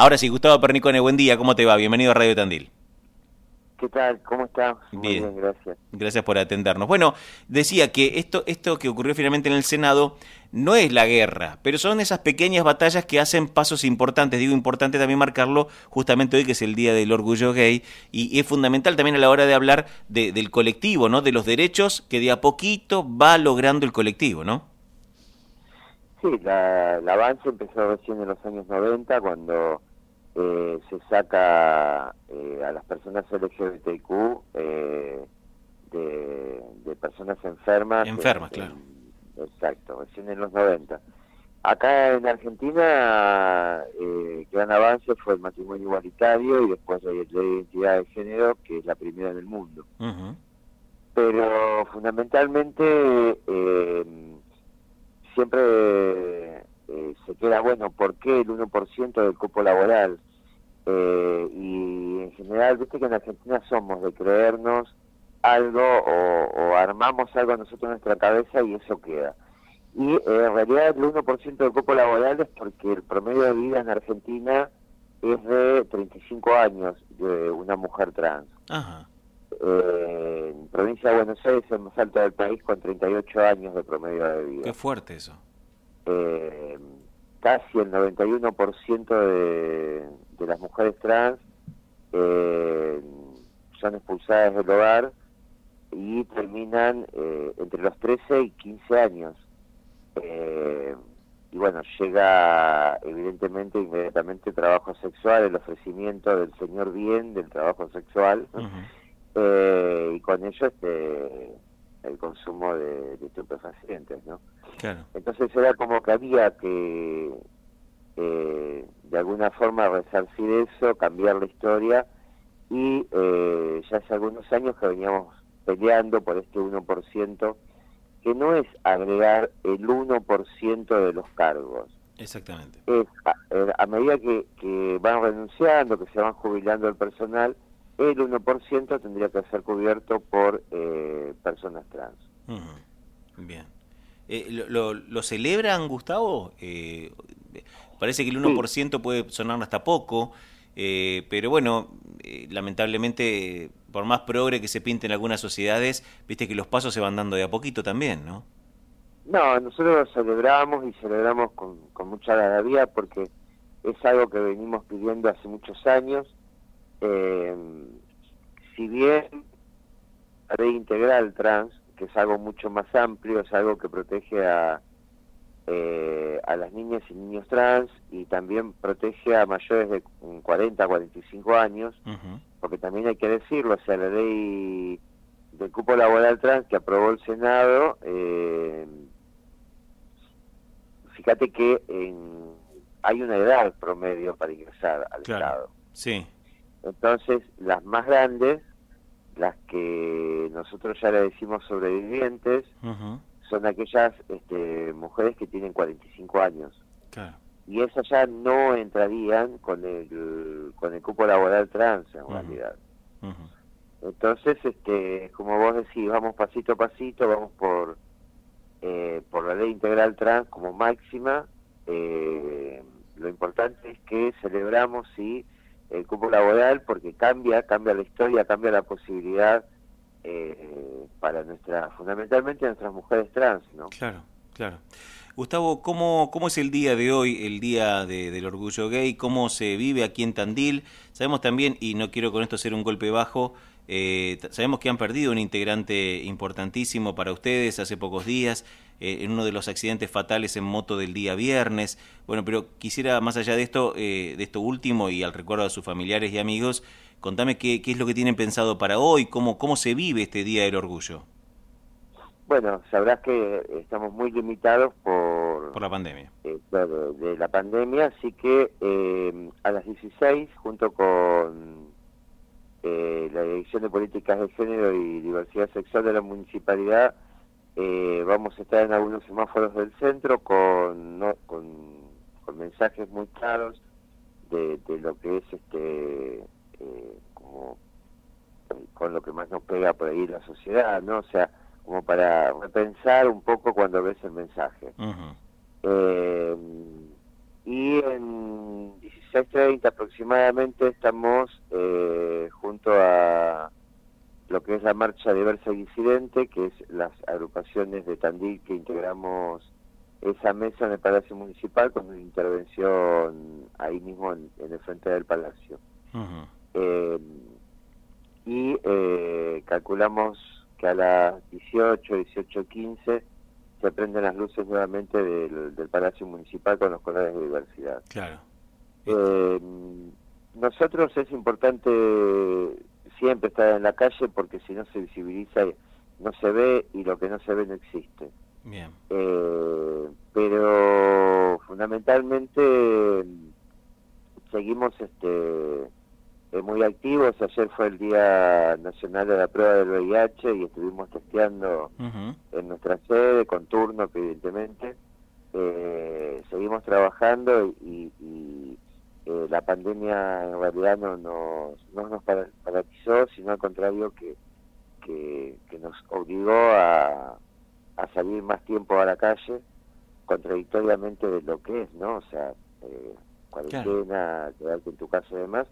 Ahora sí, Gustavo Pernicone, buen día, ¿cómo te va? Bienvenido a Radio Tandil. ¿Qué tal? ¿Cómo estás? Bien. bien, gracias. Gracias por atendernos. Bueno, decía que esto, esto que ocurrió finalmente en el Senado no es la guerra, pero son esas pequeñas batallas que hacen pasos importantes. Digo, importante también marcarlo justamente hoy que es el Día del Orgullo Gay y es fundamental también a la hora de hablar de- del colectivo, ¿no? De los derechos que de a poquito va logrando el colectivo, ¿no? Sí, la, el avance empezó recién en los años 90 cuando eh, se saca eh, a las personas LGBTQ eh, de, de personas enfermas. Enfermas, en- claro. exacto, recién en los 90. Acá en Argentina, eh, gran avance fue el matrimonio igualitario y después la de identidad de género, que es la primera en el mundo. Pero fundamentalmente eh, siempre eh, se queda bueno por qué el 1% del cupo laboral Eh, y en general viste que en Argentina somos de creernos algo o, o armamos algo nosotros en nuestra cabeza y eso queda y eh, en realidad el 1% del cupo laboral es porque el promedio de vida en Argentina es de 35 años de una mujer trans Ajá. eh, en provincia de Buenos Aires es el más alto del país con 38 años de promedio de vida. Qué fuerte eso. Eh, casi el 91% de, de las mujeres trans eh, son expulsadas del hogar y terminan eh, entre los 13 y 15 años. Eh, y bueno, llega evidentemente inmediatamente trabajo sexual, el ofrecimiento del señor bien del trabajo sexual. Eh, y con ello este el consumo de, de estupefacientes, ¿no? Claro. Entonces era como que había que eh, de alguna forma resarcir eso, cambiar la historia y eh, ya hace algunos años que veníamos peleando por este 1%, que no es agregar el 1% de los cargos, Exactamente. es a, eh, a medida que, que van renunciando, que se van jubilando el personal, el 1% tendría que ser cubierto por eh, personas trans. Bien. Eh, lo, lo- lo celebran, Gustavo? Eh, parece que el 1% puede sonar hasta poco, eh, pero bueno, eh, lamentablemente, por más progre que se pinte en algunas sociedades, viste que los pasos se van dando de a poquito también, ¿no? No, nosotros lo celebramos y celebramos con, con mucha algarabía porque es algo que venimos pidiendo hace muchos años. Eh, si bien la ley integral trans, que es algo mucho más amplio, es algo que protege a, eh, a las niñas y niños trans y también protege a mayores de 40 a 45 años, porque también hay que decirlo, o sea, la ley del cupo laboral trans que aprobó el Senado, eh, fíjate que en- hay una edad promedio para ingresar al Claro. Estado. Sí. Entonces, las más grandes, las que nosotros ya le decimos sobrevivientes, son aquellas este, mujeres que tienen 45 años. Claro. Y esas ya no entrarían con el, con el cupo laboral trans, en realidad. Entonces, este, como vos decís, vamos pasito a pasito, vamos por eh, por la ley integral trans como máxima. Eh, lo importante es que celebramos sí el cupo laboral porque cambia, cambia la historia, cambia la posibilidad eh, para nuestra, fundamentalmente nuestras mujeres trans, ¿no? Claro, claro. Gustavo, ¿cómo, ¿cómo es el día de hoy, el día de- del orgullo gay? ¿Cómo se vive aquí en Tandil? Sabemos también, y no quiero con esto ser un golpe bajo, eh, sabemos que han perdido un integrante importantísimo para ustedes hace pocos días, eh, en uno de los accidentes fatales en moto del día viernes. Bueno, pero quisiera, más allá de esto, eh, de esto último y al recuerdo a sus familiares y amigos, contame qué, qué es lo que tienen pensado para hoy, cómo, cómo se vive este Día del Orgullo Bueno, sabrás que estamos muy limitados por, por la pandemia. eh, de, de la pandemia, así que a las 16, junto con eh, la Dirección de Políticas de Género y Diversidad Sexual de la Municipalidad, eh, vamos a estar en algunos semáforos del centro con, no- con, con mensajes muy claros de, de lo que es este eh, como con lo que más nos pega por ahí la sociedad, ¿no? O sea, como para repensar un poco cuando ves el mensaje. Eh, y en 16 16.30 aproximadamente estamos que es la marcha diversa y disidente, que es las agrupaciones de Tandil que integramos esa mesa en el Palacio Municipal con una intervención ahí mismo en, el frente del Palacio. Eh, y eh, calculamos que a las 18, 18.15 se prenden las luces nuevamente del, Palacio Municipal con los colores de diversidad. Claro. Eh, nosotros es importante siempre estar en la calle porque si no se visibiliza no se ve y lo que no se ve no existe. Bien. Eh, pero fundamentalmente seguimos este eh, muy activos. Ayer fue el Día Nacional de la Prueba del VIH y estuvimos testeando en nuestra sede, con turno, evidentemente. Eh, seguimos trabajando y, eh, la pandemia en realidad no nos, no nos sino al contrario que, que, nos obligó a, a, salir más tiempo a la calle, contradictoriamente de lo que es, ¿no? O sea, cuarentena, quedarte en tu casa y demás.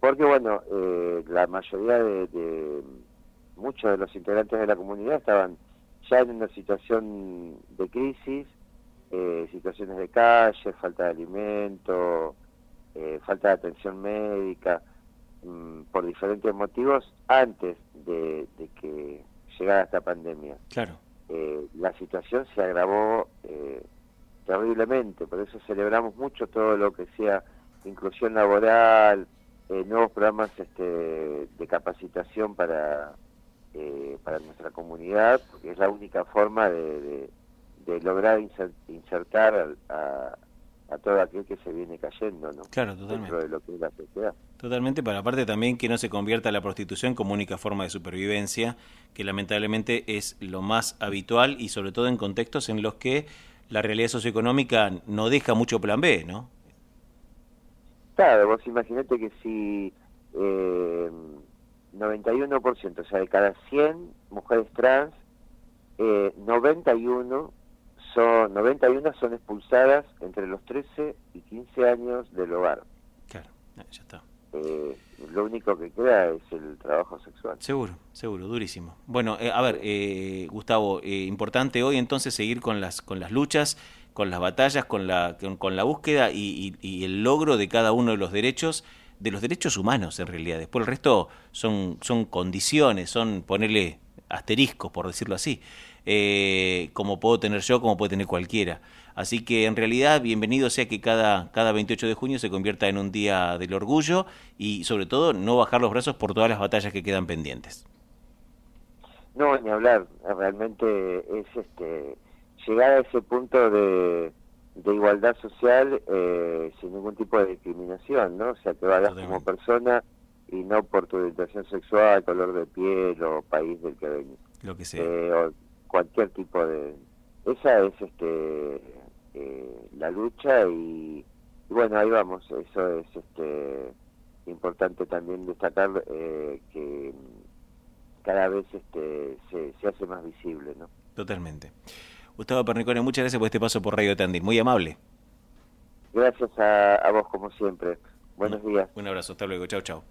Porque bueno, eh, la mayoría de, muchos de los integrantes de la comunidad estaban ya en una situación de crisis, eh, situaciones de calle, falta de alimento, eh, falta de atención médica, mm, por diferentes motivos antes de, que llegara esta pandemia. Claro. la situación se agravó terriblemente, por eso celebramos mucho todo lo que sea inclusión laboral, eh, nuevos programas este, de capacitación para, eh, para nuestra comunidad, porque es la única forma de, lograr insertar a, todo aquel que se viene cayendo ¿no? claro, totalmente. dentro de lo que es la sociedad. Totalmente, pero aparte también que no se convierta la prostitución como única forma de supervivencia, que lamentablemente es lo más habitual y sobre todo en contextos en los que la realidad socioeconómica no deja mucho plan B, ¿no? Claro, vos imaginate que si eh, 91%, o sea, de cada 100 mujeres trans, eh, 91 son 91 son expulsadas entre los 13 y 15 años del hogar. Claro, ya está. Eh, lo único que queda es el trabajo sexual. Seguro, seguro, durísimo. Bueno, eh, a ver, eh, Gustavo, eh, importante hoy entonces seguir con las con las luchas con las batallas, con la, con, la búsqueda y, el logro de cada uno de los derechos, de los derechos humanos en realidad. Después el resto son, son condiciones, son ponerle asteriscos, por decirlo así, eh, como puedo tener yo, como puede tener cualquiera. Así que en realidad bienvenido sea que cada, cada 28 de junio se convierta en un día del orgullo y sobre todo no bajar los brazos por todas las batallas que quedan pendientes. No, ni hablar, realmente es este llegar a ese punto de, igualdad social eh, sin ningún tipo de discriminación, ¿no? O sea, que vayas como persona y no por tu orientación sexual, color de piel o país del que venís. Lo que sea. Eh, o cualquier tipo de... Esa es este eh, la lucha y, bueno, ahí vamos. Eso es este importante también destacar que cada vez este se, se hace más visible, ¿no? Totalmente. Gustavo Pernicone, muchas gracias por este paso por Radio Tandil. Muy amable. Gracias a, a vos, como siempre. Buenos días. Un abrazo, hasta luego. Chao, chao.